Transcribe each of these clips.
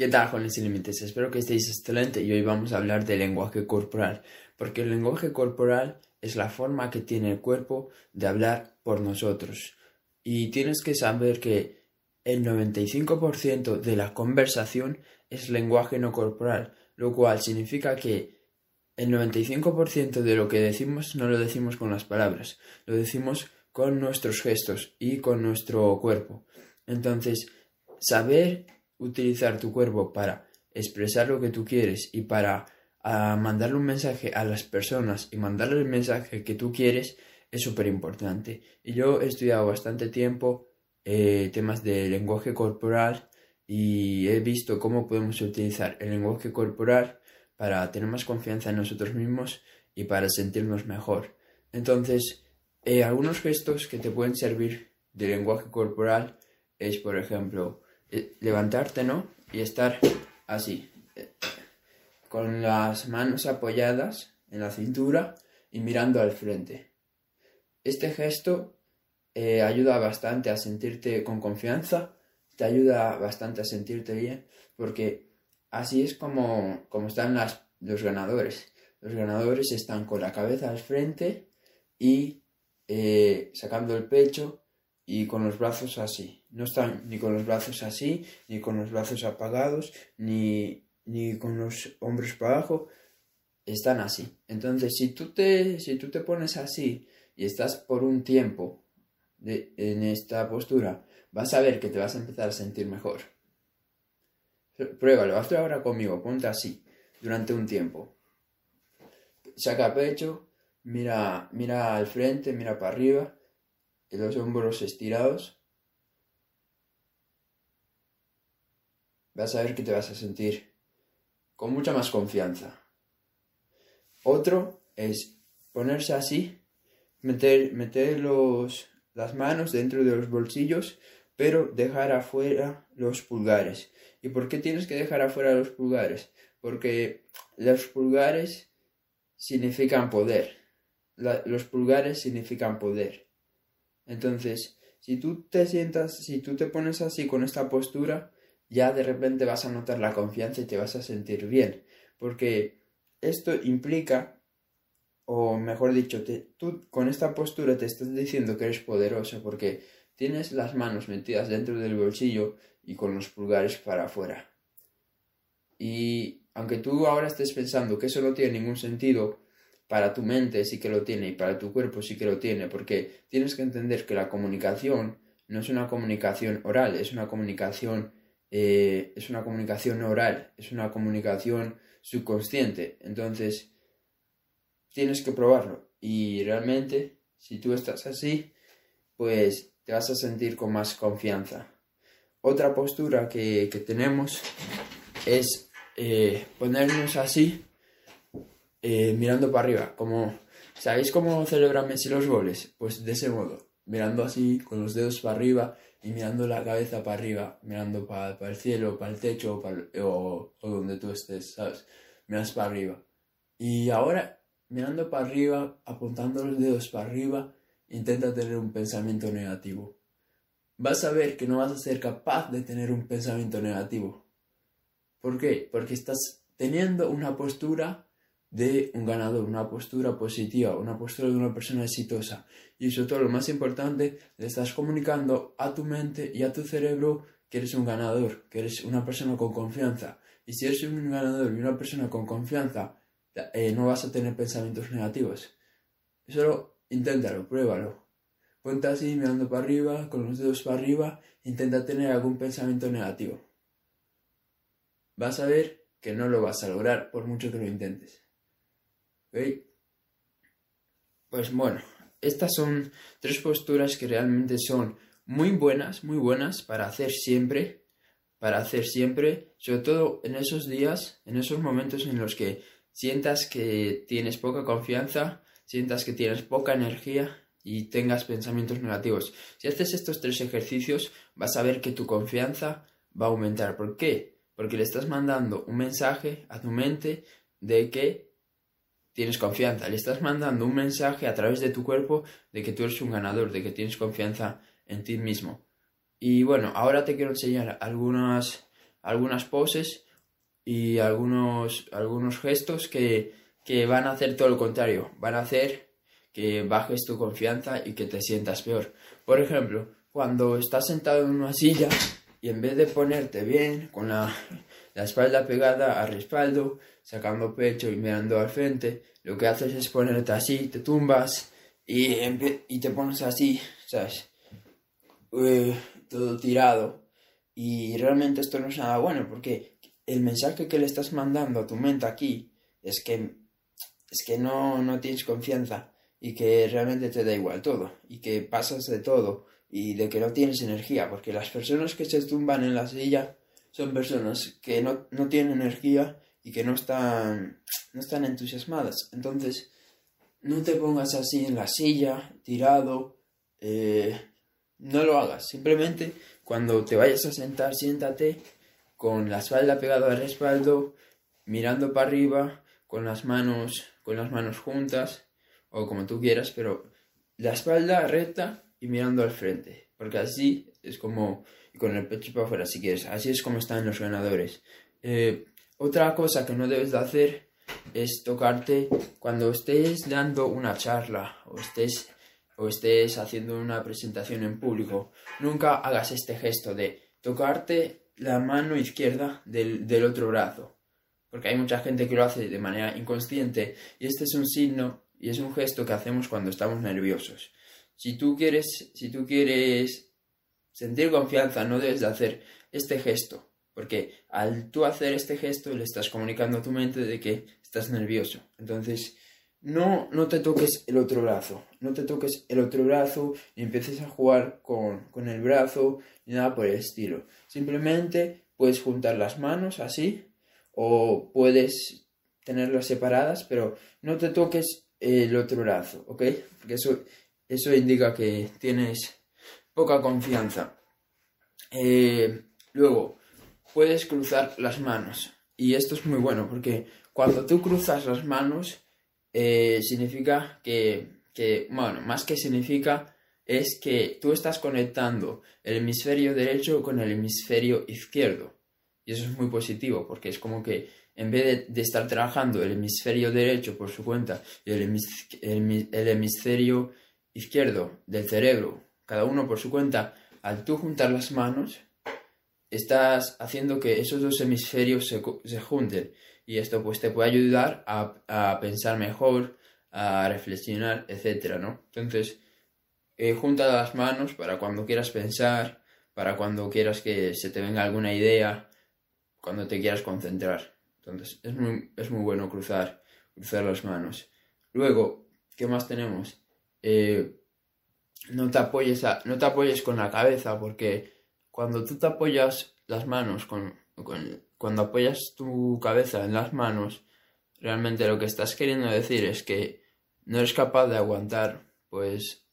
¿Qué tal, jóvenes sin límites? Espero que estéis excelente y hoy vamos a hablar del lenguaje corporal, porque el lenguaje corporal es la forma que tiene el cuerpo de hablar por nosotros. Y tienes que saber que el 95% de la conversación es lenguaje no corporal, lo cual significa que el 95% de lo que decimos no lo decimos con las palabras, lo decimos con nuestros gestos y con nuestro cuerpo. Entonces, saber utilizar tu cuerpo para expresar lo que tú quieres y para ah, mandarle un mensaje a las personas y mandarle el mensaje que tú quieres es súper importante. Y yo he estudiado bastante tiempo eh, temas de lenguaje corporal y he visto cómo podemos utilizar el lenguaje corporal para tener más confianza en nosotros mismos y para sentirnos mejor. Entonces, eh, algunos gestos que te pueden servir de lenguaje corporal es, por ejemplo, levantarte, ¿no? Y estar así, eh, con las manos apoyadas en la cintura y mirando al frente. Este gesto eh, ayuda bastante a sentirte con confianza, te ayuda bastante a sentirte bien, porque así es como, como están los ganadores. Los ganadores están con la cabeza al frente y sacando el pecho y con los brazos así. No están ni con los brazos así, ni con los brazos apagados, ni, ni con los hombros para abajo. Están así. Entonces, si tú te, si tú te pones así y estás por un tiempo en esta postura, vas a ver que te vas a empezar a sentir mejor. Pruébalo, hazlo ahora conmigo, ponte así durante un tiempo. Saca pecho, mira, mira al frente, mira para arriba los hombros estirados, vas a ver que te vas a sentir con mucha más confianza. Otro es ponerse así, meter, meter los, las manos dentro de los bolsillos, pero dejar afuera los pulgares. ¿Y por qué tienes que dejar afuera los pulgares? Porque los pulgares significan poder. los pulgares significan poder. Entonces, si tú te sientas, si tú te pones así con esta postura, ya de repente vas a notar la confianza y te vas a sentir bien. Porque esto implica, o mejor dicho, tú con esta postura te estás diciendo que eres poderoso porque tienes las manos metidas dentro del bolsillo y con los pulgares para afuera. Y aunque tú ahora estés pensando que eso no tiene ningún sentido, para tu mente sí que lo tiene y para tu cuerpo sí que lo tiene, porque tienes que entender que la comunicación no es una comunicación oral, es una comunicación, eh, es una comunicación oral, es una comunicación subconsciente. Entonces, tienes que probarlo. Y realmente, si tú estás así, pues te vas a sentir con más confianza. Otra postura que, tenemos es eh, ponernos así eh, mirando para arriba, como, ¿sabéis cómo celebra Messi los goles? Pues de ese modo, mirando así, con los dedos para arriba y mirando la cabeza para arriba, mirando para, el cielo, para el techo o, o, donde tú estés, ¿sabes? Miras para arriba. Y ahora, mirando para arriba, apuntando los dedos para arriba, intenta tener un pensamiento negativo. Vas a ver que no vas a ser capaz de tener un pensamiento negativo. ¿Por qué? Porque estás teniendo una postura de un ganador, una postura positiva, una postura de una persona exitosa. Y sobre todo lo más importante, le estás comunicando a tu mente y a tu cerebro que eres un ganador, que eres una persona con confianza. Y si eres un ganador y una persona con confianza, eh, no vas a tener pensamientos negativos. Solo inténtalo, pruébalo. Ponte así, mirando para arriba, con los dedos para arriba, intenta tener algún pensamiento negativo. Vas a ver que no lo vas a lograr por mucho que lo intentes. Pues bueno, estas son tres posturas que realmente son muy buenas, muy buenas para hacer siempre, para hacer siempre, sobre todo en esos días, en esos momentos en los que sientas que tienes poca confianza, sientas que tienes poca energía y tengas pensamientos negativos. Si haces estos tres ejercicios, vas a ver que tu confianza va a aumentar. ¿Por qué? Porque le estás mandando un mensaje a tu mente de que tienes confianza, le estás mandando un mensaje a través de tu cuerpo de que tú eres un ganador, de que tienes confianza en ti mismo. Y bueno, ahora te quiero enseñar algunas, algunas poses y algunos, algunos gestos que, que van a hacer todo lo contrario, van a hacer que bajes tu confianza y que te sientas peor. Por ejemplo, cuando estás sentado en una silla y en vez de ponerte bien con la, la espalda pegada al respaldo, sacando pecho y mirando al frente, lo que haces es ponerte así, te tumbas y, te pones así, ¿sabes? Eh, todo tirado. Y realmente esto no es nada bueno porque el mensaje que le estás mandando a tu mente aquí es que, es que no, no tienes confianza y que realmente te da igual todo y que pasas de todo y de que no tienes energía porque las personas que se tumban en la silla son personas que no, no tienen energía y que no están, no están entusiasmadas. Entonces, no te pongas así en la silla, tirado, eh, no lo hagas. Simplemente cuando te vayas a sentar, siéntate con la espalda pegada al respaldo, mirando para arriba, con las manos, con las manos juntas, o como tú quieras, pero la espalda recta y mirando al frente. Porque así es como, con el pecho para afuera si quieres, así es como están los ganadores. Eh, otra cosa que no debes de hacer es tocarte cuando estés dando una charla o estés, o estés haciendo una presentación en público. Nunca hagas este gesto de tocarte la mano izquierda del, del otro brazo. Porque hay mucha gente que lo hace de manera inconsciente y este es un signo y es un gesto que hacemos cuando estamos nerviosos. Si tú quieres, si tú quieres sentir confianza, no debes de hacer este gesto porque al tú hacer este gesto le estás comunicando a tu mente de que estás nervioso. Entonces, no, no te toques el otro brazo, no te toques el otro brazo ni empieces a jugar con, con el brazo ni nada por el estilo. Simplemente puedes juntar las manos así o puedes tenerlas separadas, pero no te toques el otro brazo, ¿ok? Porque eso, eso indica que tienes poca confianza. Eh, luego, puedes cruzar las manos. Y esto es muy bueno porque cuando tú cruzas las manos eh, significa que, que, bueno, más que significa es que tú estás conectando el hemisferio derecho con el hemisferio izquierdo. Y eso es muy positivo porque es como que en vez de, estar trabajando el hemisferio derecho por su cuenta y el, el hemisferio izquierdo del cerebro, cada uno por su cuenta, al tú juntar las manos, estás haciendo que esos dos hemisferios se, se junten y esto pues te puede ayudar a, a, pensar mejor, a reflexionar, etcétera, ¿no? Entonces, junta las manos para cuando quieras pensar, para cuando quieras que se te venga alguna idea, cuando te quieras concentrar. Entonces, es muy, es muy bueno cruzar, cruzar las manos. Luego, ¿qué más tenemos? Eh, no, te apoyes no te apoyes con la cabeza porque cuando tú te apoyas las manos, con, cuando apoyas tu cabeza en las manos, realmente lo que estás queriendo decir es que no eres capaz de aguantar, pues,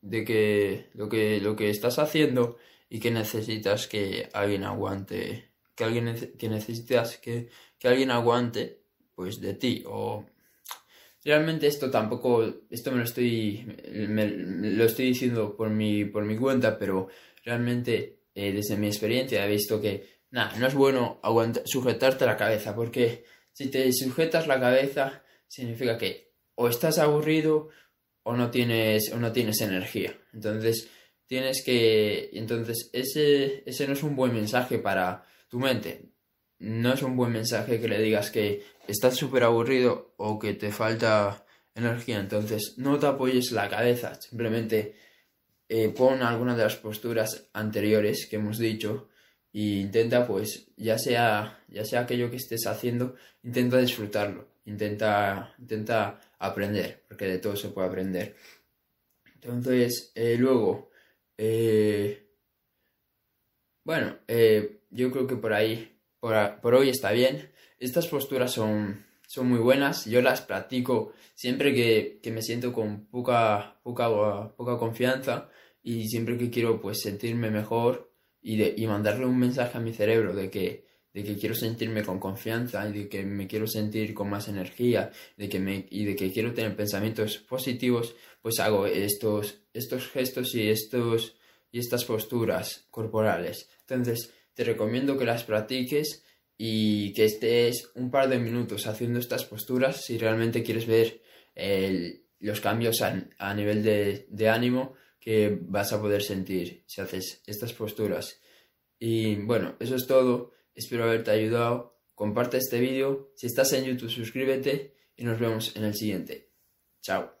de que lo que, lo que estás haciendo y que necesitas que alguien aguante, que alguien que necesitas que, que alguien aguante, pues, de ti, o realmente esto tampoco, esto me lo estoy, me, lo estoy diciendo por mi, por mi cuenta, pero realmente eh, desde mi experiencia he visto que nada, no es bueno sujetarte la cabeza, porque si te sujetas la cabeza significa que o estás aburrido o no tienes, o no tienes energía. Entonces, tienes que. Entonces, ese, ese no es un buen mensaje para tu mente. No es un buen mensaje que le digas que estás súper aburrido o que te falta energía. Entonces, no te apoyes la cabeza, simplemente eh, pon algunas de las posturas anteriores que hemos dicho e intenta pues ya sea ya sea aquello que estés haciendo intenta disfrutarlo intenta intenta aprender porque de todo se puede aprender entonces eh, luego eh, bueno yo creo que por ahí por, hoy está bien estas posturas son son muy buenas yo las practico siempre que, que me siento con poca poca poca confianza y siempre que quiero pues sentirme mejor y, de, y mandarle un mensaje a mi cerebro de que, de que quiero sentirme con confianza y de que me quiero sentir con más energía de que me, y de que quiero tener pensamientos positivos, pues hago estos, estos gestos y, estos, y estas posturas corporales. Entonces, te recomiendo que las practiques y que estés un par de minutos haciendo estas posturas si realmente quieres ver los cambios a, nivel de, de, ánimo que vas a poder sentir si haces estas posturas. Y bueno, eso es todo. Espero haberte ayudado. Comparte este vídeo. Si estás en YouTube, suscríbete y nos vemos en el siguiente. Chao.